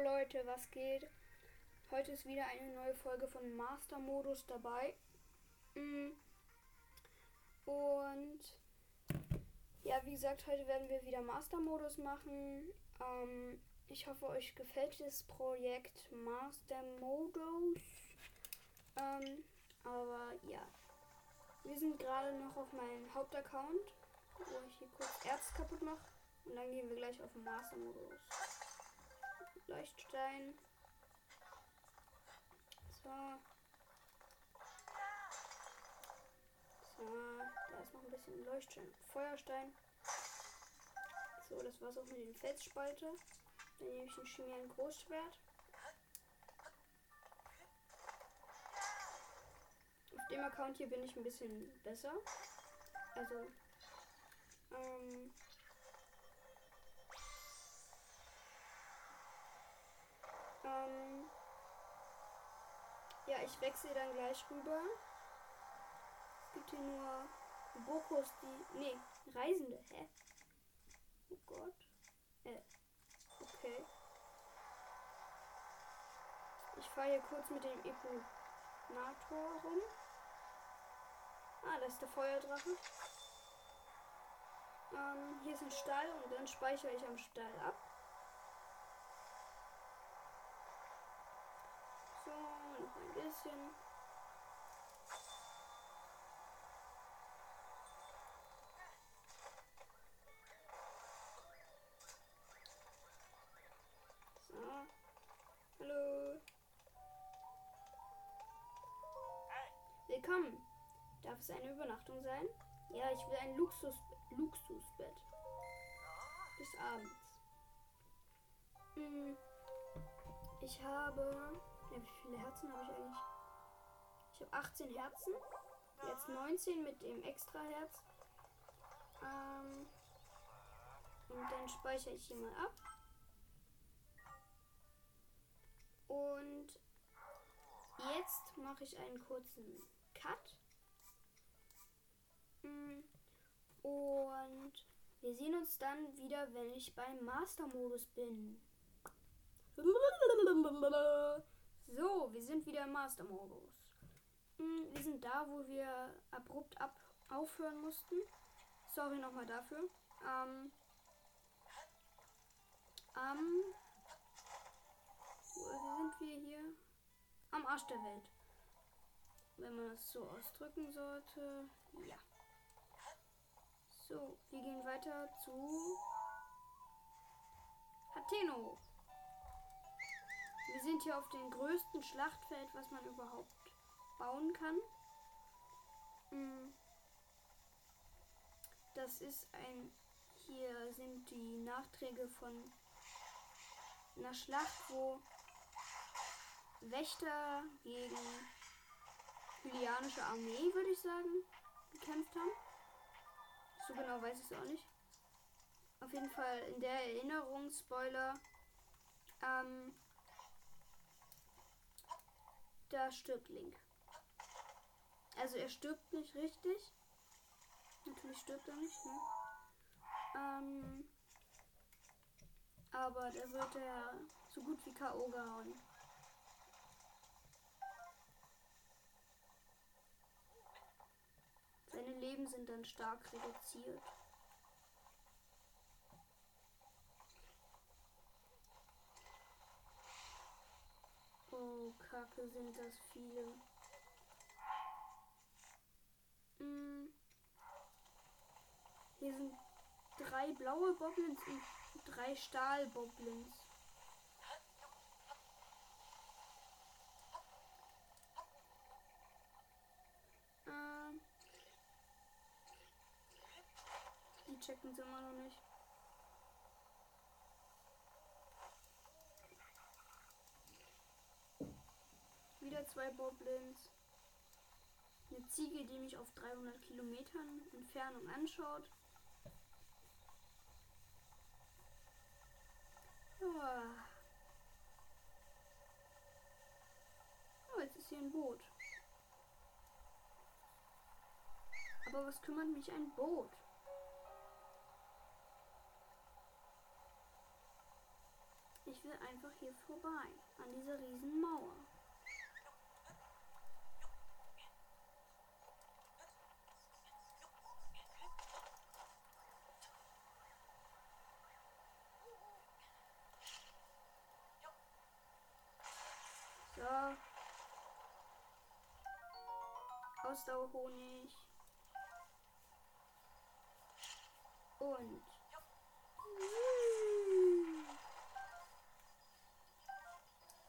Leute, was geht? Heute ist wieder eine neue Folge von Master Modus dabei. Mm. Und ja, wie gesagt, heute werden wir wieder Master Modus machen. Ähm, ich hoffe, euch gefällt das Projekt Master Modus. Ähm, aber ja, wir sind gerade noch auf meinem Hauptaccount, wo ich hier kurz Erz kaputt mache. Und dann gehen wir gleich auf den Master Modus. Leuchtstein. So. So, da ist noch ein bisschen Leuchtstein. Feuerstein. So, das war's auch mit den Felsspalte. Dann nehme ich ein Chimieren Großschwert. Auf dem Account hier bin ich ein bisschen besser. Also, ähm, Ähm ja, ich wechsle dann gleich rüber. Es gibt hier nur Bokos, die. Nee, Reisende. Hä? Oh Gott. Äh. Okay. Ich fahre hier kurz mit dem Eponator rum. Ah, das ist der Feuerdrache. Ähm, hier ist ein Stall und dann speichere ich am Stall ab. Bisschen. So. Hallo. Willkommen. Darf es eine Übernachtung sein? Ja, ich will ein Luxus Luxusbett. Bis abends. Hm. Ich habe ja, wie viele Herzen habe ich eigentlich? Ich habe 18 Herzen. Jetzt 19 mit dem extra Herz. Ähm, und dann speichere ich hier mal ab. Und jetzt mache ich einen kurzen Cut. Mm, und wir sehen uns dann wieder, wenn ich beim Master-Modus bin. So, wir sind wieder im Master-Modus. Hm, wir sind da, wo wir abrupt ab aufhören mussten. Sorry nochmal dafür. Ähm, ähm, wo sind wir hier? Am Arsch der Welt. Wenn man es so ausdrücken sollte. Ja. So, wir gehen weiter zu Hateno. Wir sind hier auf dem größten Schlachtfeld, was man überhaupt bauen kann. Mm. Das ist ein. Hier sind die Nachträge von einer Schlacht, wo Wächter gegen hylianische Armee, würde ich sagen, gekämpft haben. So genau weiß ich es auch nicht. Auf jeden Fall in der Erinnerung, Spoiler, ähm, da stirbt Link. Also er stirbt nicht richtig. Natürlich stirbt er nicht, ne? Ähm, aber da wird er so gut wie K.O. gehauen. Seine Leben sind dann stark reduziert. Oh, Kacke, sind das viele. Hm. Hier sind drei blaue Boblins und drei Stahlboblins. Ähm. Die checken sie immer noch nicht. Wieder zwei Boblins. Eine Ziege, die mich auf 300 Kilometern Entfernung anschaut. Oh. oh, jetzt ist hier ein Boot. Aber was kümmert mich ein Boot? Ich will einfach hier vorbei. An dieser riesen Mauer. So. Ausdauerhonig. Und.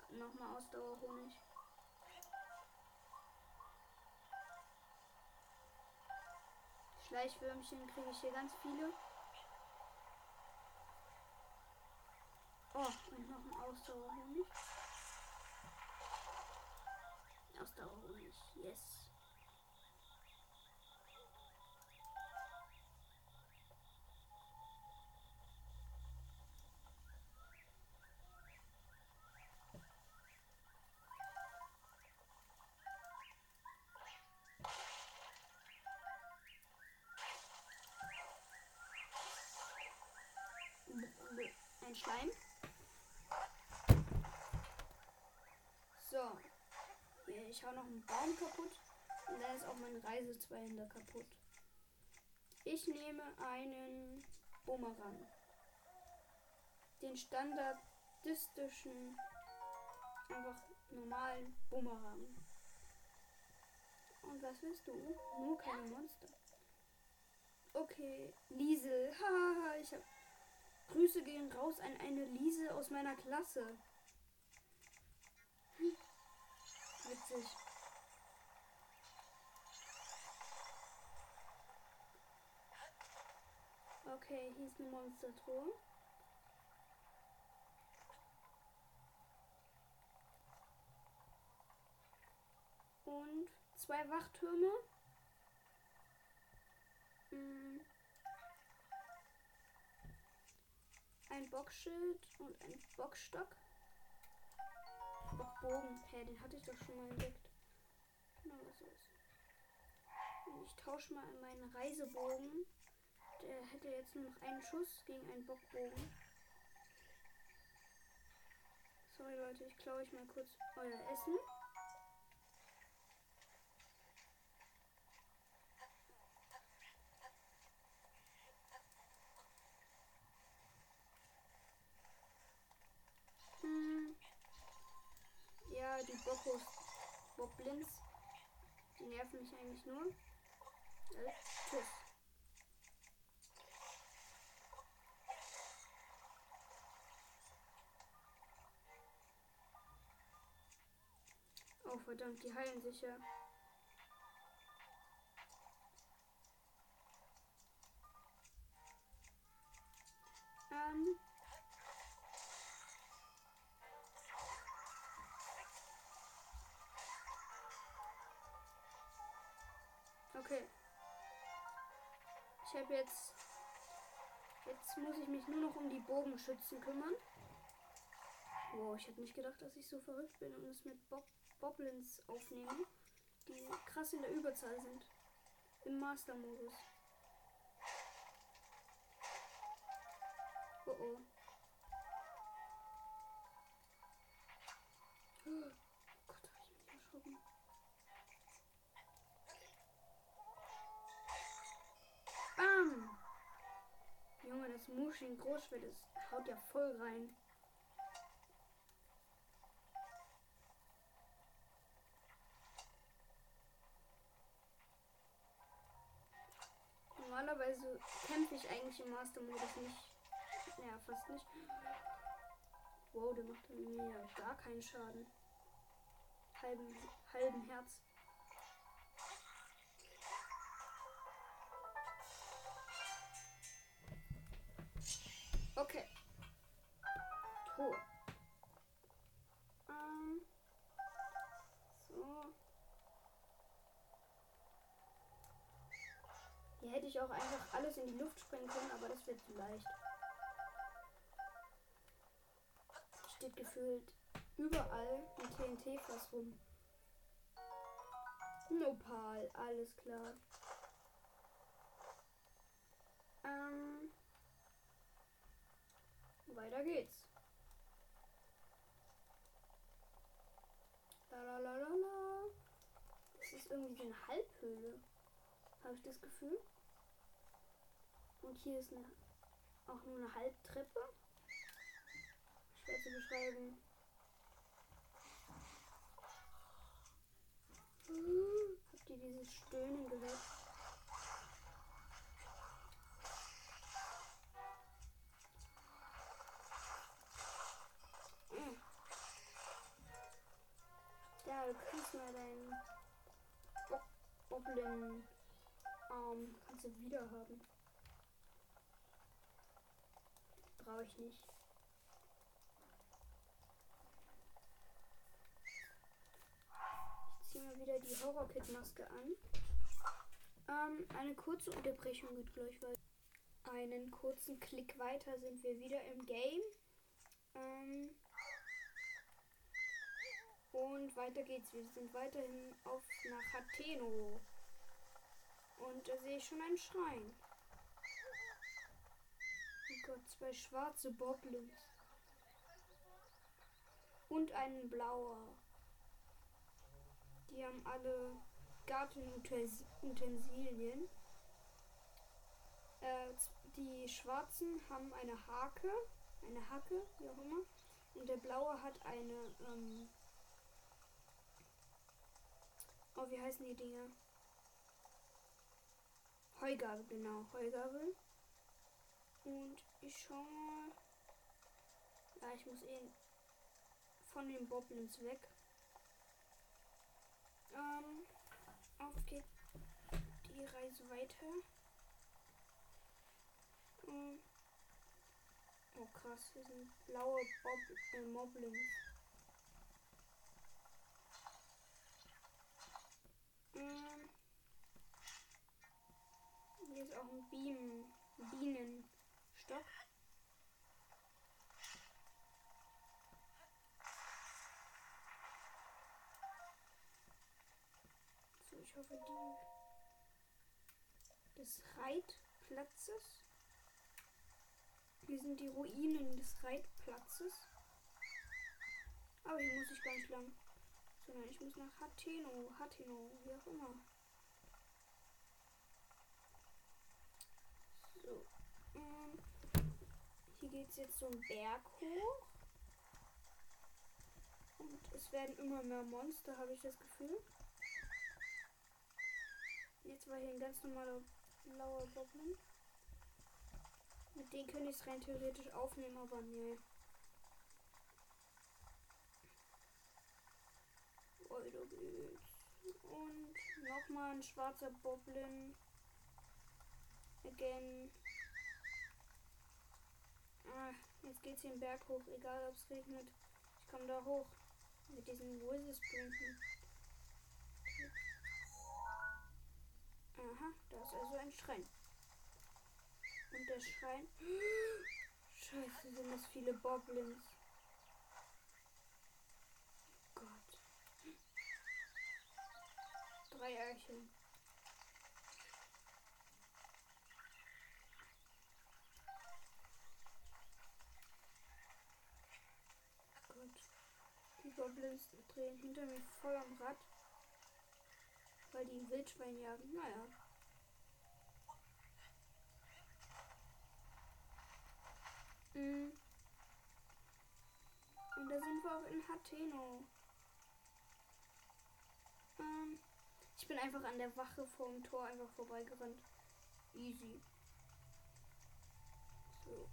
Nochmal Ausdauerhonig. Schleichwürmchen kriege ich hier ganz viele. Oh, und noch ein Ausdauerhonig. Ausdauerhonig, yes. Ein Schleim. So. Ich hau noch einen Baum kaputt. Und dann ist auch mein Reisezweihänder kaputt. Ich nehme einen Bumerang. Den standardistischen, einfach normalen Bumerang. Und was willst du? Nur keine Monster. Okay, Liesel. Haha, ich hab. Grüße gehen raus an eine Liese aus meiner Klasse. Hm. Witzig. Okay, hier ist eine Monstertruhe. Und zwei Wachtürme. Hm. Ein Bockschild und ein Bockstock. Bockbogen. Hä, den hatte ich doch schon mal entdeckt. Na, was ist? Ich tausche mal meinen Reisebogen. Der hätte jetzt nur noch einen Schuss gegen einen Bockbogen. Sorry Leute, ich klaue euch mal kurz euer Essen. die Bockos, Boblins, nerven mich eigentlich nur. Äh, tschüss. Oh verdammt, die heilen sich ja. Habe jetzt. Jetzt muss ich mich nur noch um die Bogenschützen kümmern. Wow, ich hätte nicht gedacht, dass ich so verrückt bin und es mit Bob Boblins aufnehme, die krass in der Überzahl sind. Im Master-Modus. Oh oh. Oh Mushin Großschwert ist haut ja voll rein. Normalerweise kämpfe ich eigentlich im Master-Modus nicht. Ja, fast nicht. Wow, der macht mir ja gar keinen Schaden. Halben, halben Herz. Okay. Truhe. Ähm. So. Hier hätte ich auch einfach alles in die Luft sprengen können, aber das wird zu leicht. Steht gefühlt überall ein TNT-Fass rum. Nopal, alles klar. Ähm. Weiter geht's. Lalalala. Es ist irgendwie so eine Halbhöhle. Habe ich das Gefühl. Und hier ist eine, auch nur eine Halbtreppe. Schwer zu beschreiben. Mal deinen Goblin Arm. Kannst du wieder haben. Brauche ich nicht. Ich ziehe mal wieder die Horror-Kit-Maske an. Ähm, eine kurze Unterbrechung wird gleich weiter. Einen kurzen Klick weiter sind wir wieder im Game. Ähm, und weiter geht's. Wir sind weiterhin auf nach Hateno. Und da sehe ich schon einen Schrein. Oh Gott, zwei schwarze Boblins. Und einen blauer. Die haben alle Gartenutensilien. Äh, die schwarzen haben eine Hake, eine Hacke, wie auch immer. Und der blaue hat eine, ähm oh, wie heißen die Dinger? Heugabel, genau, Heugabel. Und ich schau mal. Ja, ich muss eh von den Boblins weg. Ähm, auf geht die Reise weiter. Ähm, oh krass, hier sind blaue Bob äh, Moblins. Ähm, hier ist auch ein Bienen, Bienenstock. So, ich hoffe, die des Reitplatzes. Hier sind die Ruinen des Reitplatzes. Aber hier muss ich gar nicht lang. Sondern ich muss nach Hateno, Hateno, wie auch immer. So. Ähm, hier geht es jetzt so einen Berg hoch. Und es werden immer mehr Monster, habe ich das Gefühl. Jetzt war hier ein ganz normaler blauer Goblin. Mit denen könnte ich es rein theoretisch aufnehmen, aber nee. Weiter geht's. Und nochmal ein schwarzer Boblin. Again. Ah, jetzt geht's den Berg hoch, egal ob es regnet. Ich komme da hoch. Mit diesen Wizard-Sprinten. Aha, da ist also ein Schrein. Und der Schrein. Scheiße, sind das viele Boblins. Gott. Drei Eichen. Gott. Die Goblins drehen hinter mir voll am Rad. Weil die ein Wildschwein jagen. Naja. Mhm. Und da sind wir auch in Hateno. Ähm, ich bin einfach an der Wache vorm Tor einfach vorbeigerannt. Easy. So.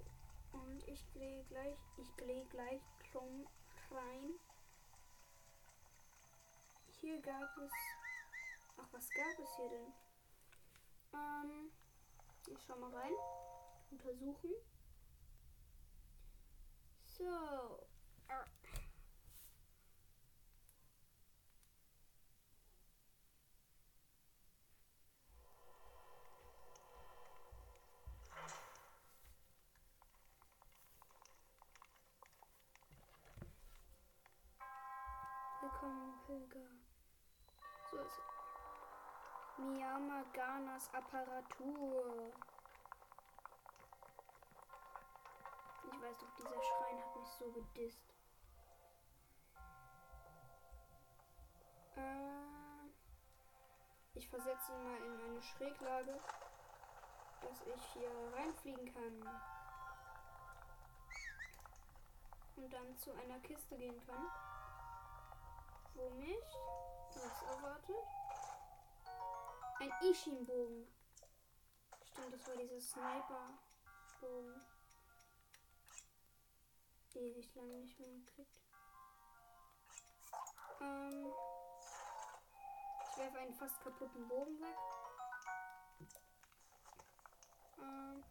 Und ich gehe gleich, ich gehe gleich rein. Hier gab es Ach, was gab es hier denn? Ähm, ich schau mal rein. Untersuchen. So. Willkommen, Pilger. So ist es. Miyama Ganas Apparatur. Ich weiß doch, dieser Schrein hat mich so gedisst. Äh, Ich versetze ihn mal in eine Schräglage, dass ich hier reinfliegen kann. Und dann zu einer Kiste gehen kann, wo mich was erwartet. Ein Ishin-Bogen. Stimmt, das war dieser Sniper-Bogen. Ewig lange nicht mehr gekriegt. Ähm, ich werfe einen fast kaputten Bogen weg. Ähm,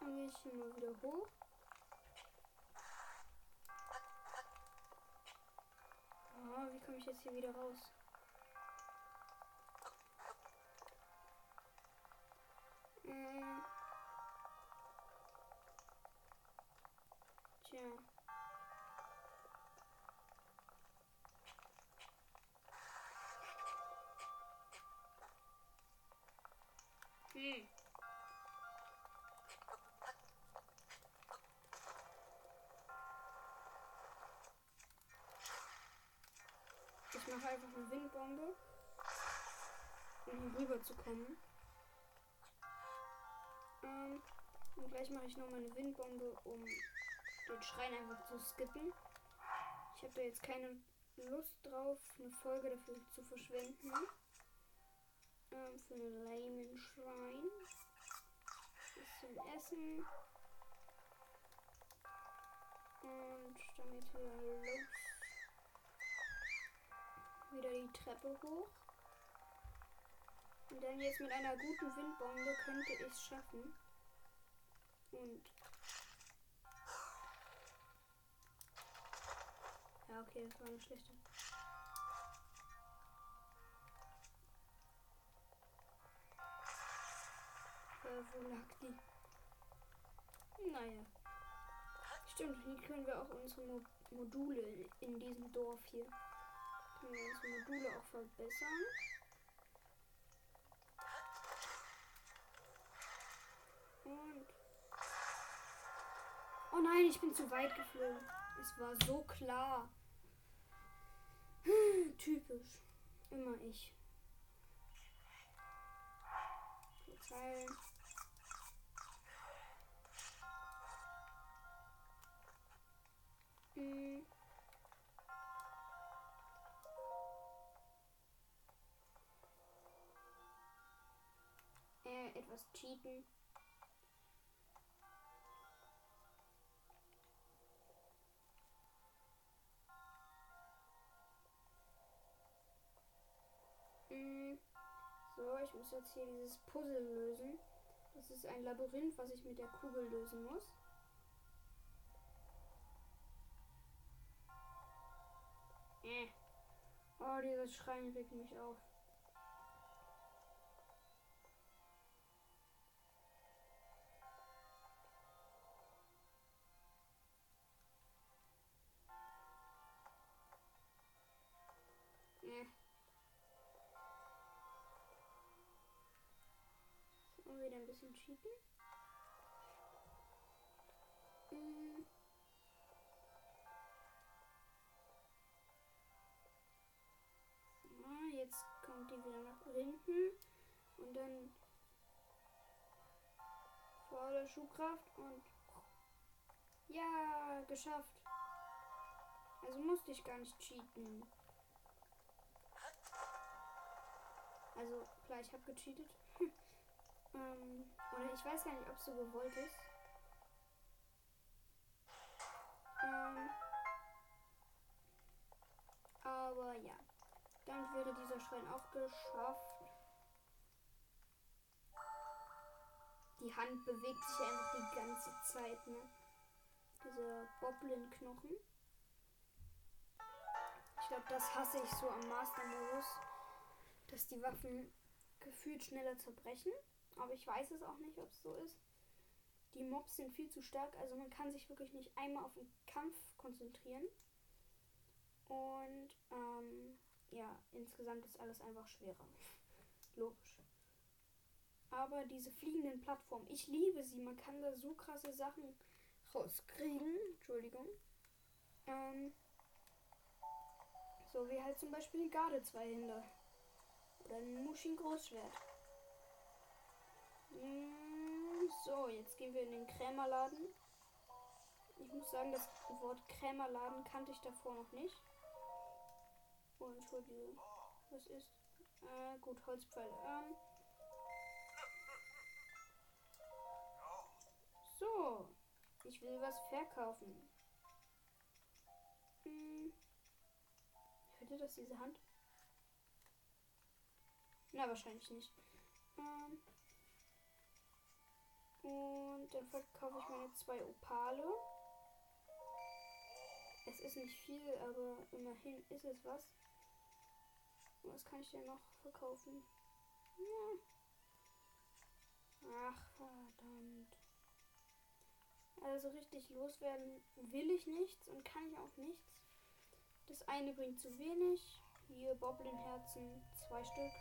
dann gehe ich hier mal wieder hoch. Oh, wie komme ich jetzt hier wieder raus? Ähm. Tja. Hm. Eine Windbombe, um hier rüber zu kommen. Ähm, und gleich mache ich noch mal eine Windbombe, um den Schrein einfach zu skippen. Ich habe da jetzt keine Lust drauf, eine Folge dafür zu verschwenden. Ähm, für einen lamen Schrein. Bisschen Essen. Und geht's wieder los. Wieder die Treppe hoch. Und dann jetzt mit einer guten Windbombe könnte ich es schaffen. Und. Ja, okay, das war eine schlechte. Äh, wo lag die? Naja. Stimmt, hier können wir auch unsere Mo Module in diesem Dorf hier. Können wir Module auch verbessern. Und. Oh nein, ich bin zu weit geflogen. Es war so klar. Typisch. Immer ich. Verzeihen. Hm. Äh, etwas cheaten. Hm. So, ich muss jetzt hier dieses Puzzle lösen. Das ist ein Labyrinth, was ich mit der Kugel lösen muss. Äh. Oh, dieses Schreien regt mich auf. Bisschen cheaten. Mm. Ah, jetzt kommt die wieder nach hinten. Und dann volle Schuhkraft und ja, geschafft. Also musste ich gar nicht cheaten. Also klar, ich habe gecheatet. Ähm, oder ich weiß gar nicht, ob es so gewollt ist. Ähm, aber ja. Dann wäre dieser Schrein auch geschafft. Die Hand bewegt sich einfach die ganze Zeit, ne? Diese Boblin-Knochen. Ich glaube, das hasse ich so am Master-Modus. Dass die Waffen gefühlt schneller zerbrechen. Aber ich weiß es auch nicht, ob es so ist. Die Mobs sind viel zu stark, also man kann sich wirklich nicht einmal auf den Kampf konzentrieren. Und ähm, ja, insgesamt ist alles einfach schwerer. Logisch. Aber diese fliegenden Plattformen, ich liebe sie. Man kann da so krasse Sachen rauskriegen. Entschuldigung. Ähm, so wie halt zum Beispiel Garde zwei Hände. Oder ein Mushin Großschwert. Mm, so, jetzt gehen wir in den Krämerladen. Ich muss sagen, das Wort Krämerladen kannte ich davor noch nicht. Oh, Entschuldigung. Was ist? Äh, gut, Holzpfeil. Ähm. So. Ich will was verkaufen. Hm. Hört ihr das, diese Hand? Na, wahrscheinlich nicht. Ähm. Und dann verkaufe ich meine zwei Opale. Es ist nicht viel, aber immerhin ist es was. Was kann ich denn noch verkaufen? Ja. Ach, verdammt. Also richtig loswerden will ich nichts und kann ich auch nichts. Das eine bringt zu wenig. Hier Boblin-Herzen, zwei Stück.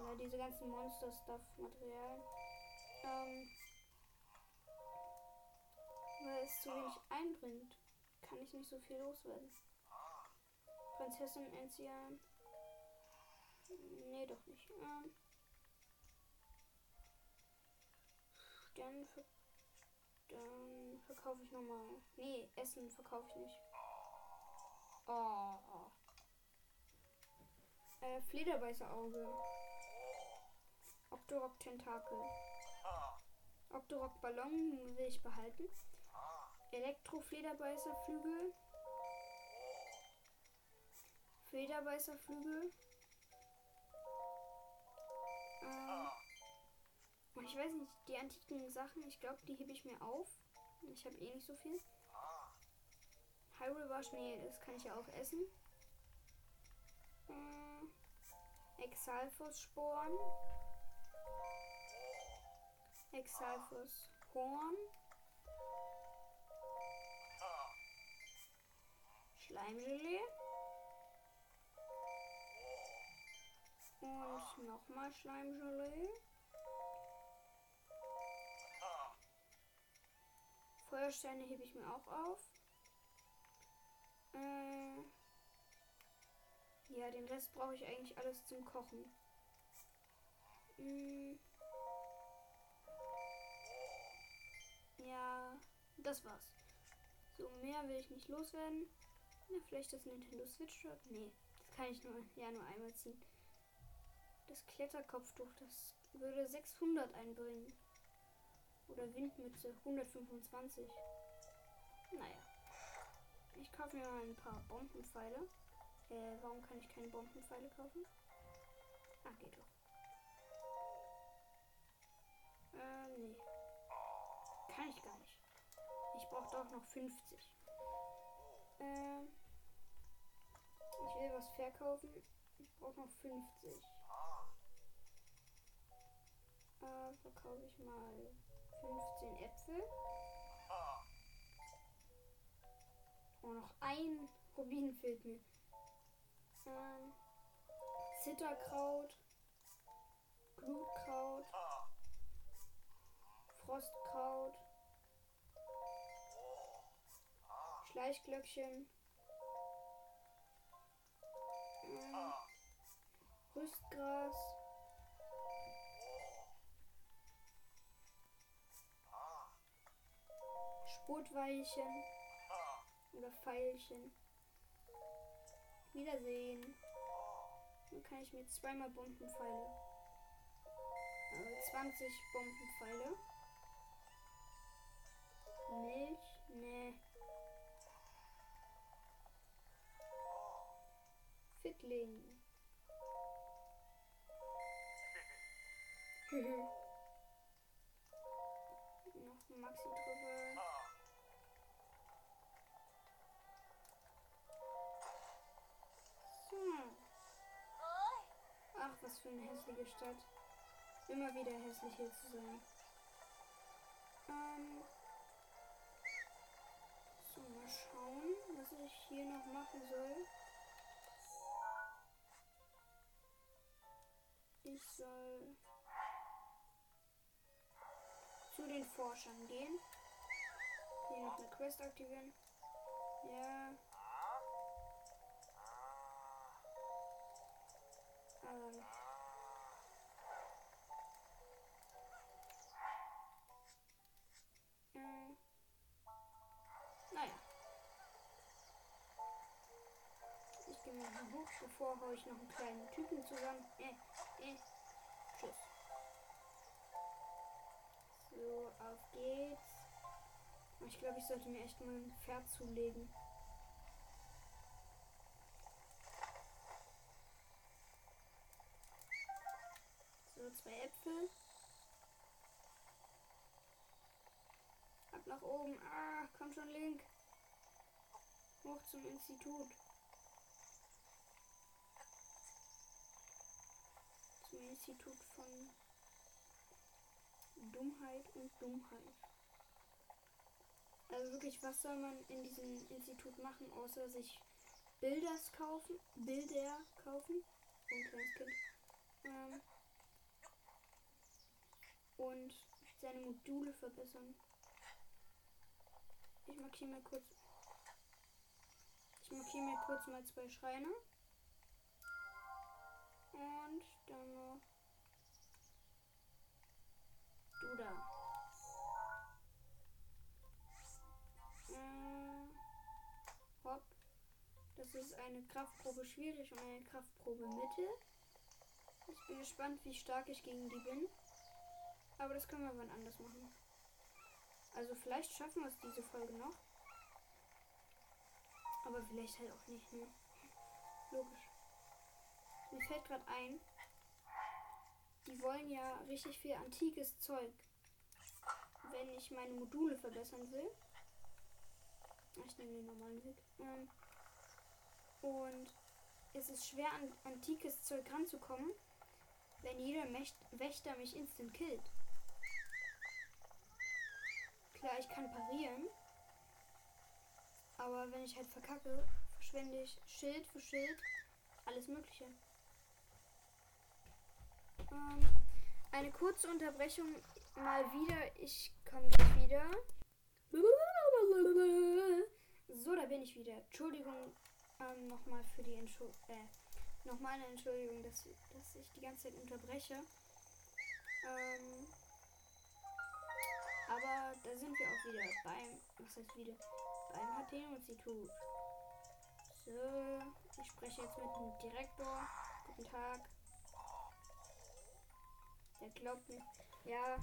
Oder diese ganzen Monster-Stuff-Materialien. Ähm, weil es zu wenig einbringt, kann ich nicht so viel loswerden. Prinzessin Enzian. Nee, doch nicht. Ähm, dann, ver dann verkaufe ich nochmal. Nee, Essen verkaufe ich nicht. Oh. Äh, Flederbeißerauge. Octorok Tentakel. Octorok Ballon will ich behalten. Elektro-Flederbeißerflügel. Flederbeißerflügel. Ähm, und ich weiß nicht, die antiken Sachen, ich glaube, die hebe ich mir auf. Ich habe eh nicht so viel. Hyrule Wash, nee, das kann ich ja auch essen. Äh, Exalfos Sporen. Exalfos Horn. Schleimgelee. Und nochmal Schleimgelee. Feuersteine hebe ich mir auch auf. Äh, ja, den Rest brauche ich eigentlich alles zum Kochen. Hm. Ja, das war's. So, mehr will ich nicht loswerden. Ja, vielleicht das Nintendo Switch Shot. Nee, das kann ich nur, ja, nur einmal ziehen. Das Kletterkopftuch, das würde 600 einbringen. Oder Windmütze, 125. Naja. Ich kaufe mir mal ein paar Bombenpfeile. Äh, warum kann ich keine Bombenpfeile kaufen? Ah, geht doch. Ähm, nee. Kann ich gar nicht. Ich brauche doch noch 50. Ähm, ich will was verkaufen. Ich brauche noch 50. Äh, verkaufe ich mal 15 Äpfel. Oh, noch ein Rubin fehlt mir. Ähm, Zitterkraut, Glutkraut, Frostkraut, Schleichglöckchen, ähm, Rüstgras. Spurtweilchen oder Pfeilchen. Wiedersehen. Dann kann ich mir zweimal Bombenpfeile. Also 20 Bombenpfeile. Milch? Nee. Fittling. Noch Maxi drüber. Hm. Ach, was für eine hässliche Stadt. Immer wieder hässlich hier zu sein. Ähm. So, mal schauen, was ich hier noch machen soll. Ich soll zu den Forschern gehen. Hier noch eine Quest aktivieren. Ja. Äh. Äh. Naja. Ich gehe mal hoch. Bevor haue ich noch einen kleinen Typen zusammen. Äh, Tschüss. So, auf geht's. Ich glaube, ich sollte mir echt mal ein Pferd zulegen. So, zwei Äpfel. Ab nach oben. Ah, komm schon, Link. Hoch zum Institut. Zum Institut von Dummheit und Dummheit. Also wirklich, was soll man in diesem Institut machen, außer sich Bilders kaufen, Bilder kaufen, ein kleines Kind, ähm, und seine Module verbessern. Ich markiere mir kurz, ich markiere mir kurz mal zwei Schreine und dann noch du da. Äh, hopp. Das ist eine Kraftprobe schwierig und eine Kraftprobe mittel. Ich bin gespannt, wie stark ich gegen die bin. Aber das können wir wann anders machen. Also vielleicht schaffen wir es diese Folge noch. Aber vielleicht halt auch nicht, ne? Logisch. Mir fällt gerade ein, die wollen ja richtig viel antikes Zeug. Wenn ich meine Module verbessern will. Ich nehme den normalen Weg. Ähm, und es ist schwer an antikes Zeug ranzukommen, wenn jeder Wächter mich instant killt. Klar, ich kann parieren. Aber wenn ich halt verkacke, verschwende ich Schild für Schild alles Mögliche. Ähm, eine kurze Unterbrechung mal wieder. Ich komme gleich wieder. So, da bin ich wieder. Entschuldigung ähm, nochmal für die Entschuldigung. Äh, nochmal eine Entschuldigung, dass, dass ich die ganze Zeit unterbreche. Ähm, aber da sind wir auch wieder beim, was heißt wieder, beim HT-Institut. So, ich spreche jetzt mit dem Direktor. Guten Tag. Der glaubt mir. Ja.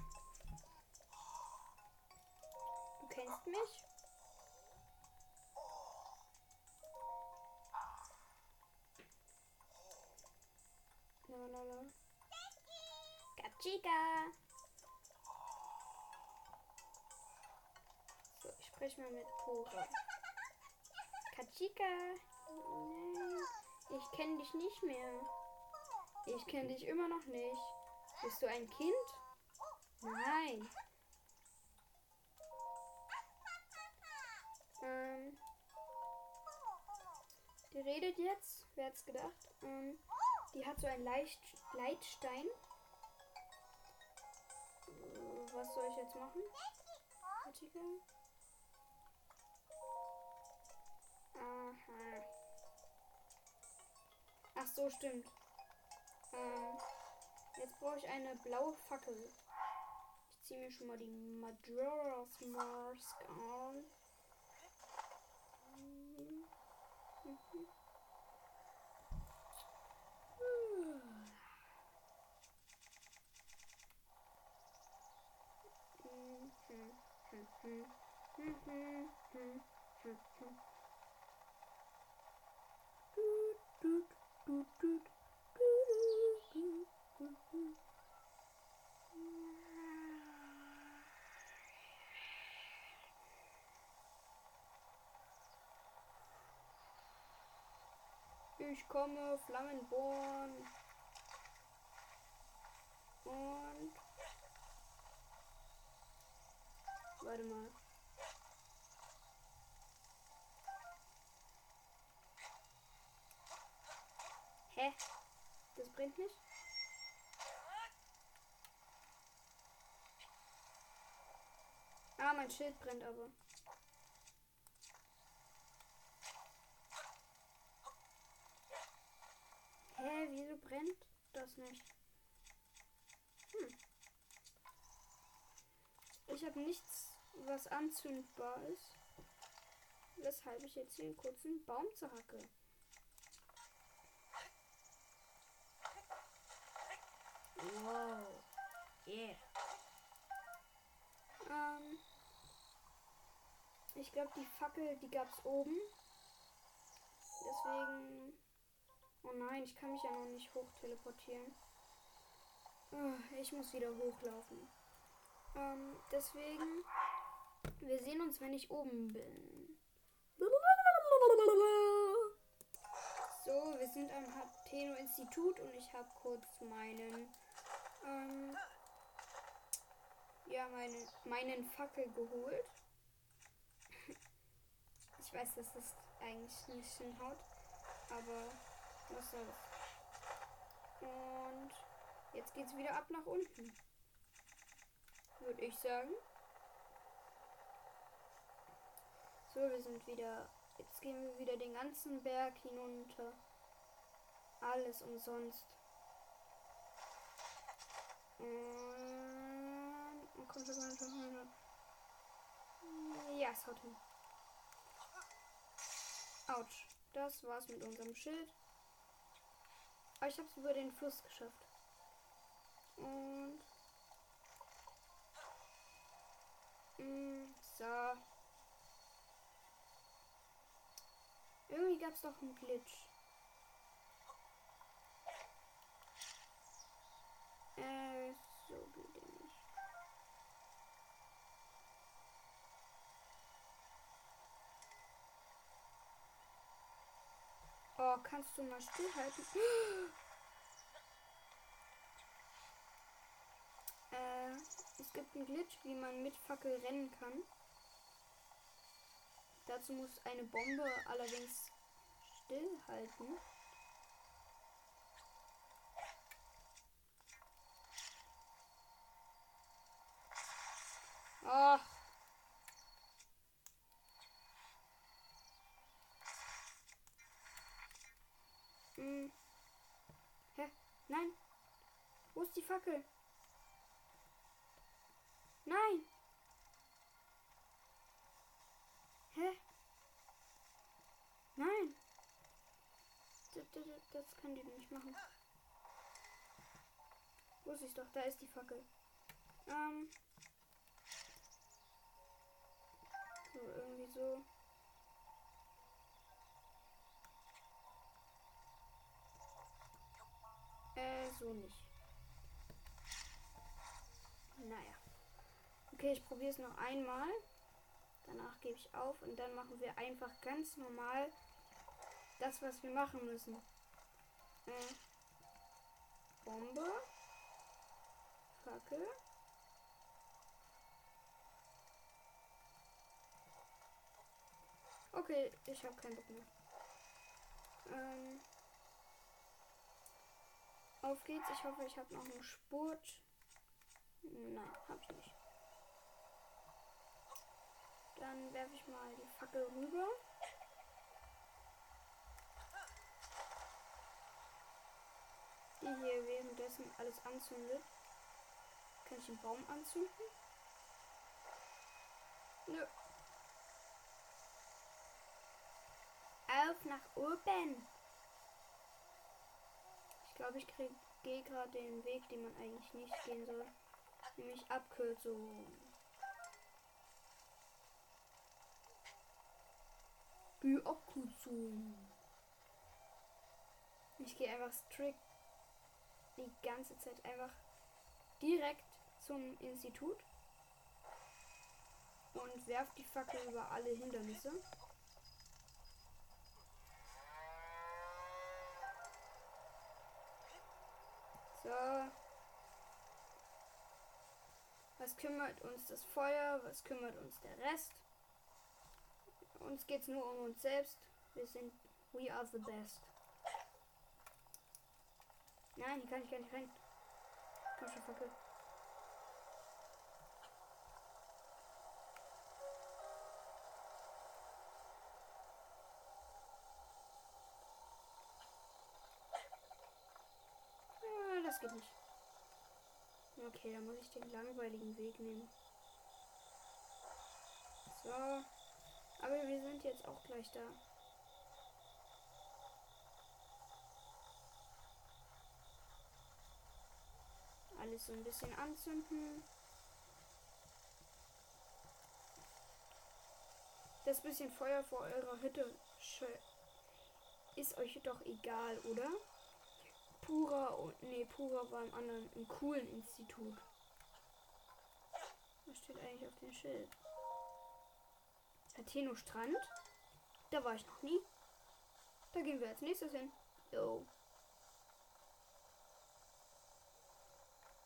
Du kennst mich? Lalalala. Kachika. So, ich spreche mal mit Pora. Kachika. Nein, ich kenne dich nicht mehr. Ich kenne dich immer noch nicht. Bist du ein Kind? Nein. Ähm, die redet jetzt. Wer hat's gedacht? Ähm, die hat so einen Leicht Leitstein. Was soll ich jetzt machen? Artikel. Aha. Ach so, stimmt. Ähm, jetzt brauche ich eine blaue Fackel. Ich ziehe mir schon mal die Majora's Mask an. Mhm. Mhm. Ich komme, Flammenborn. Und. Warte mal. Hä? Das brennt nicht? Ah, mein Schild brennt aber. Wieso brennt? das nicht. Hm. Ich habe nichts, was anzündbar ist. Weshalb ich jetzt hier einen kurzen Baum zerhacke. Wow. Yeah. Ähm, ich glaube, die Fackel, die gab es oben. Deswegen. Oh nein, ich kann mich ja noch nicht hoch teleportieren. Oh, ich muss wieder hochlaufen. Ähm, deswegen. Wir sehen uns, wenn ich oben bin. So, wir sind am Hateno-Institut und ich habe kurz meinen. Ähm, ja, meine, meinen Fackel geholt. Ich weiß, das eigentlich nicht hinhaut, aber was soll's. Und jetzt geht's wieder ab nach unten. Würde ich sagen. So, wir sind wieder. Jetzt gehen wir wieder den ganzen Berg hinunter. Alles umsonst. Und. Oh, komm schon, komm schon, komm schon. Ja, es haut hin. Autsch. Das war's mit unserem Schild. Aber ich hab's über den Fluss geschafft. Und. Mh, so. Irgendwie gab's doch einen Glitch. Äh, so geht er nicht. Oh, kannst du mal stillhalten? äh, es gibt einen Glitch, wie man mit Fackel rennen kann. Dazu muss eine Bombe allerdings stillhalten. Ach. Hm. Hä? Nein. Fackel? Nein. Hä? Nein. Das, das, das kann die nicht machen. Wusste ich doch, da ist die Fackel. Ähm. So, irgendwie so. Äh, so nicht. Naja. Okay, ich probiere es noch einmal. Danach gebe ich auf und dann machen wir einfach ganz normal das, was wir machen müssen. Äh, Bombe. Fackel. Okay, ich habe keinen Bock mehr. Ähm, auf geht's. Ich hoffe, ich habe noch einen Spurt. Nein, hab ich nicht. Dann werfe ich mal die Fackel rüber. Die hier währenddessen alles anzündet. Kann ich den Baum anzünden? Nö. Auf nach oben. Ich glaube, ich gehe gerade den Weg, den man eigentlich nicht gehen soll. Nämlich Abkürzung. Die. Ich gehe einfach strikt die ganze Zeit einfach direkt zum Institut und werf die Fackel über alle Hindernisse. So. Was kümmert uns das Feuer? Was kümmert uns der Rest? Uns geht's nur um uns selbst. Wir sind We are the best. Nein, hier kann ich gar nicht rein. Komm schon, Fackel. Okay, dann muss ich den langweiligen Weg nehmen. So. Aber wir sind jetzt auch gleich da. Alles so ein bisschen anzünden. Das bisschen Feuer vor eurer Hütte ist euch doch egal, oder? Pura und nee, Pura war im anderen, im coolen Institut. Was steht eigentlich auf dem Schild? Atheno Strand. Da war ich noch nie. Da gehen wir als nächstes hin. Jo.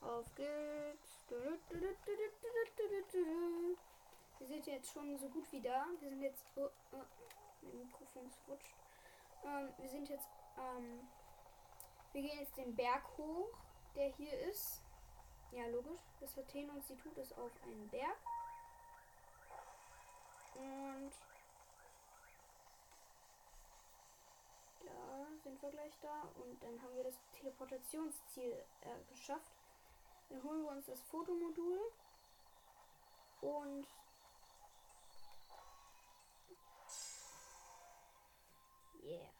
Auf geht's. Wir sind jetzt schon so gut wie da. Wir sind jetzt. Oh, oh, mein Mikrofon ist rutscht. Ähm, wir sind jetzt. Ähm, wir gehen jetzt den Berg hoch, der hier ist. Ja, logisch. Das Athen-Institut ist auf einem Berg. Und da sind wir gleich da. Und dann haben wir das Teleportationsziel äh, geschafft. Dann holen wir uns das Fotomodul. Und yeah.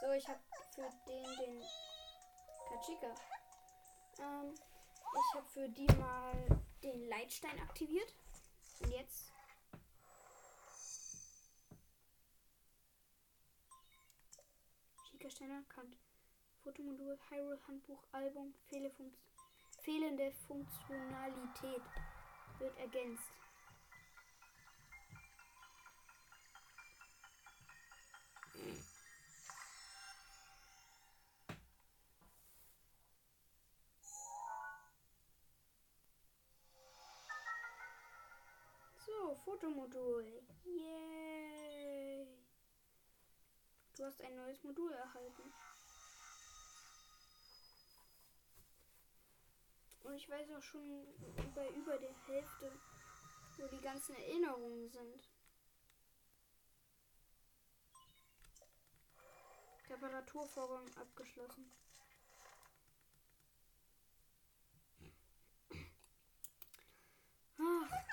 So, ich habe für den den Kachika. Ähm, ich habe für die mal den Leitstein aktiviert. Und jetzt Chica-Stein erkannt. Fotomodul, Hyrule Handbuch, Album, fehlende Funktionalität wird ergänzt. Fotomodul. Yay! Du hast ein neues Modul erhalten. Und ich weiß auch schon bei über der Hälfte, wo die ganzen Erinnerungen sind. Reparaturvorgang abgeschlossen. Ach.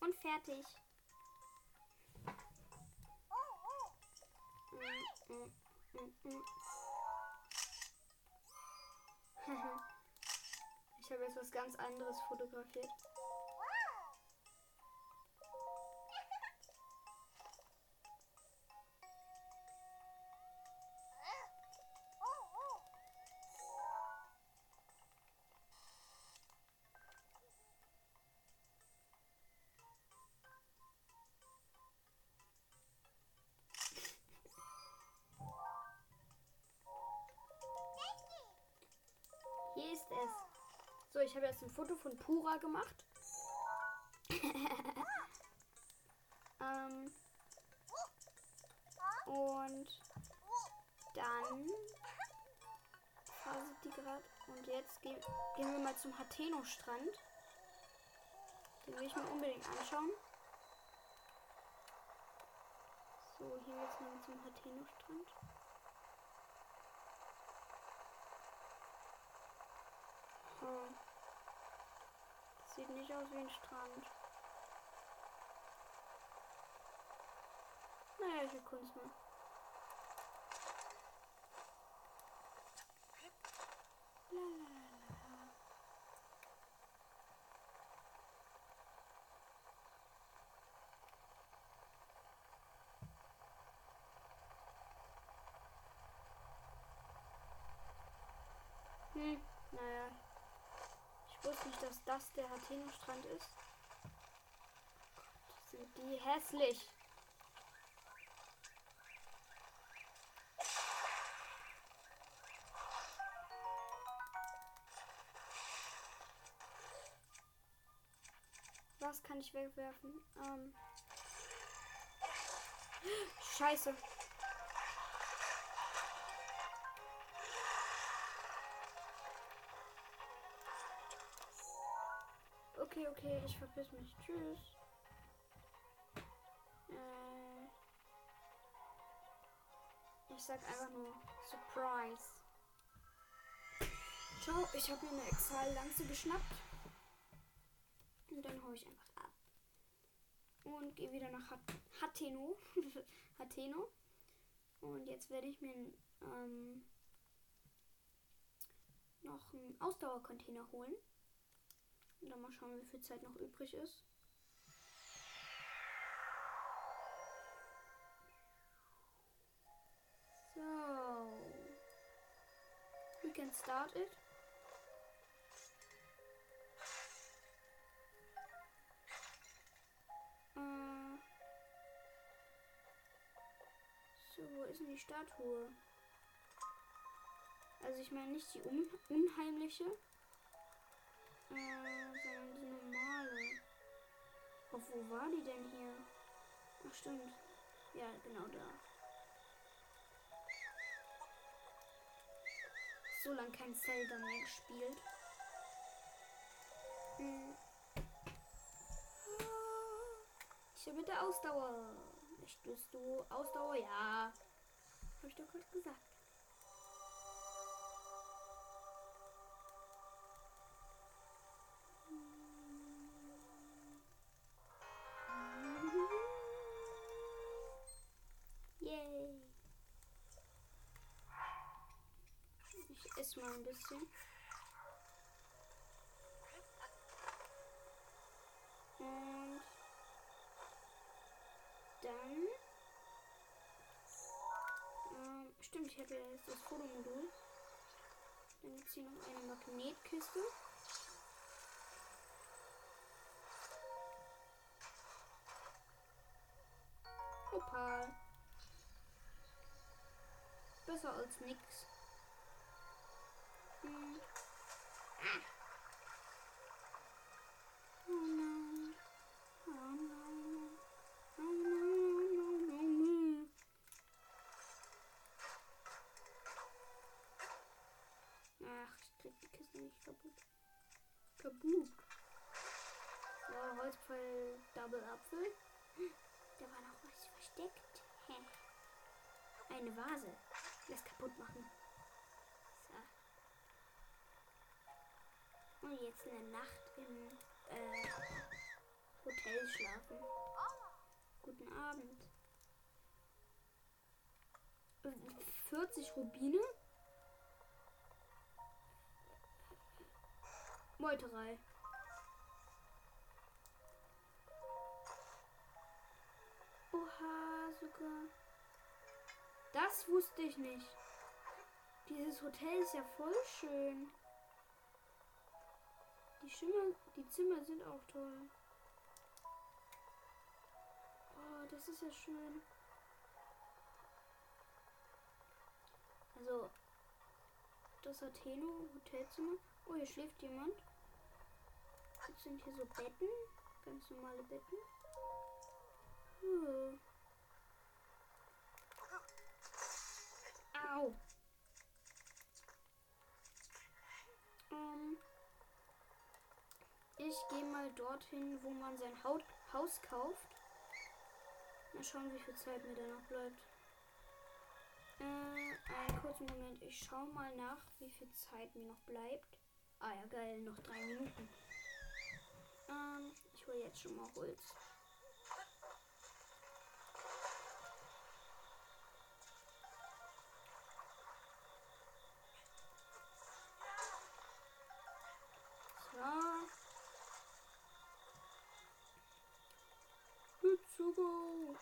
Und fertig. ich habe jetzt was ganz anderes fotografiert. Ich habe jetzt ein Foto von Pura gemacht. ähm, und dann faselt die gerade. Und jetzt ge gehen wir mal zum Hateno-Strand. Den will ich mir unbedingt anschauen. So, hier jetzt mal zum Hateno-Strand. Hm. Sieht nicht aus wie ein Strand. Naja, ich kunst mal. Hm, naja. Ich wusste nicht, dass das der Hateno-Strand ist. Sind die hässlich. Was kann ich wegwerfen? Ähm Scheiße. Okay, ich verpiss mich. Tschüss. Äh, ich sag einfach nur Surprise. Ciao, ich habe mir eine Exal-Lanze geschnappt. Und dann hau ich einfach ab. Und gehe wieder nach Hat Hateno. Hateno. Und jetzt werde ich mir ähm, noch einen Ausdauercontainer holen. Und dann mal schauen, wie viel Zeit noch übrig ist. So. We can start it. Äh. So, wo ist denn die Statue? Also ich meine nicht die un unheimliche, äh, sondern die normale. Auf wo war die denn hier? Ach stimmt. Ja, genau da. So lange kein Zelda mehr gespielt. Hm. Ich habe mit der Ausdauer. Möchtest du Ausdauer? Ja. Habe ich doch gerade gesagt. Ein bisschen. Und dann. Ähm, stimmt, ich habe ja jetzt das Fotomodul. Dann gibt es hier noch eine Magnetkiste. Opal. Besser als nix. Hm. Ach, ich krieg die Kiste nicht kaputt. Kaputt. So, Holzpfeil, Double Apfel. Da war noch was versteckt. Hä. Eine Vase. Lass kaputt machen. Und jetzt eine Nacht im äh, Hotel schlafen. Guten Abend. 40 Rubine. Meuterei. Oha, sogar. Das wusste ich nicht. Dieses Hotel ist ja voll schön. Die Schimmer, die Zimmer sind auch toll. Oh, das ist ja schön. Also, das Atheno Hotelzimmer. Oh, hier schläft jemand. Jetzt sind hier so Betten. Ganz normale Betten. Hm. Au. Ähm, ich gehe mal dorthin, wo man sein Haut Haus kauft. Mal schauen, wie viel Zeit mir da noch bleibt. Äh, einen kurzen Moment. Ich schaue mal nach, wie viel Zeit mir noch bleibt. Ah ja, geil, noch drei Minuten. Ähm, ich hole jetzt schon mal Holz. Go.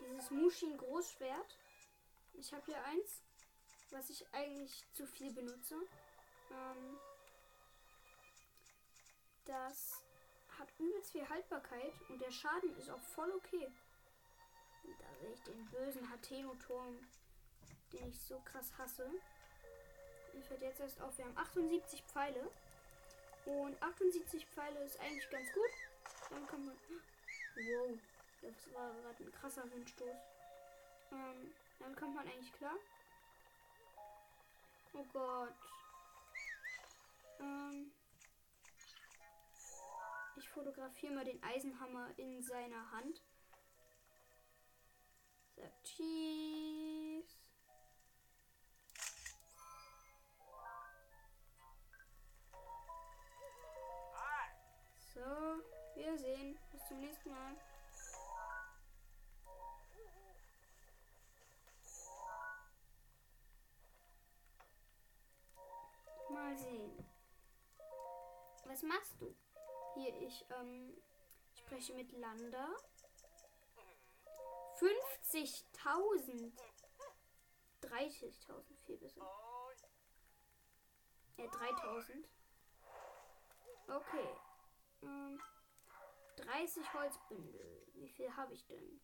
Dieses Mushin Großschwert. Ich habe hier eins, was ich eigentlich zu viel benutze. Ähm, das hat übelst viel Haltbarkeit und der Schaden ist auch voll okay. Da sehe ich den bösen Hateno-Turm, den ich so krass hasse. Ich fällt jetzt erst auf, wir haben 78 Pfeile. Und 78 Pfeile ist eigentlich ganz gut. Dann kann man. Wow, das war gerade ein krasser Windstoß. Ähm, dann kommt man eigentlich klar. Oh Gott. Ähm, fotografiere mal den Eisenhammer in seiner Hand. Sagt Cheese. So, wir sehen. Bis zum nächsten Mal. Mal sehen. Was machst du? Hier, ich ähm, spreche mit Landa. 50.000. 30.000, viel besser. Ja, 3.000. Okay. Ähm, 30 Holzbündel. Wie viel habe ich denn?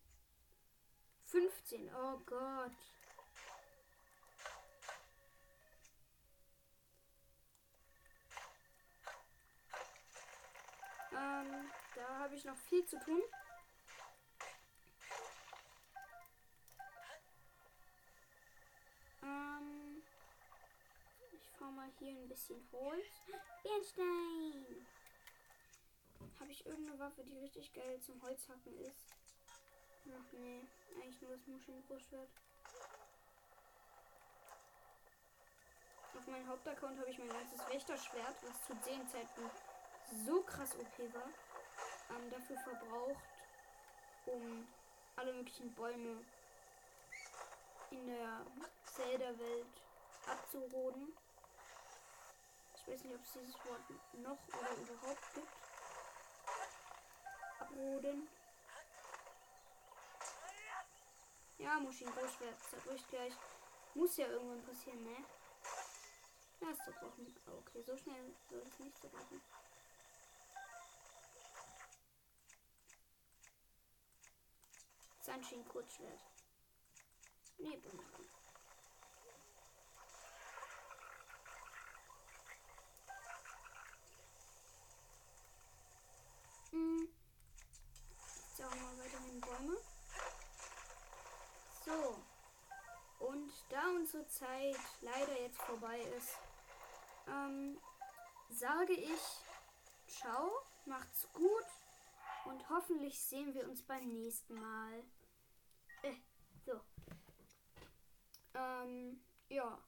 15. Oh Gott. Ähm, da habe ich noch viel zu tun. Ähm, ich fahre mal hier ein bisschen Holz. Bernstein! Habe ich irgendeine Waffe, die richtig geil zum Holzhacken ist? Ach nee, eigentlich nur das Muschelbrustschwert. Auf meinem Hauptaccount habe ich mein ganzes Wächterschwert, was zu den Zeiten so krass OP war, ähm, dafür verbraucht, um alle möglichen Bäume in der Zelda-Welt abzuroden. Ich weiß nicht, ob es dieses Wort noch oder überhaupt gibt. Abroden. Ja, Muschin Großschwert zerbricht gleich. Muss ja irgendwann passieren, ne? Ja, ist zerbrochen. Okay, so schnell soll es nicht zerbrechen. Sunshine Kurzschwert. Nee, Bumerang. Hm. Jetzt auch mal weiterhin Bäume. So. Und da unsere Zeit leider jetzt vorbei ist, ähm, sage ich Ciao, macht's gut und hoffentlich sehen wir uns beim nächsten Mal. Äh, so. Ähm, ja.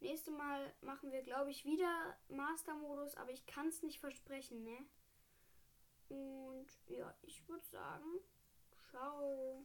Nächstes Mal machen wir, glaube ich, wieder Master-Modus, aber ich kann es nicht versprechen, ne? Und ja, ich würde sagen, ciao.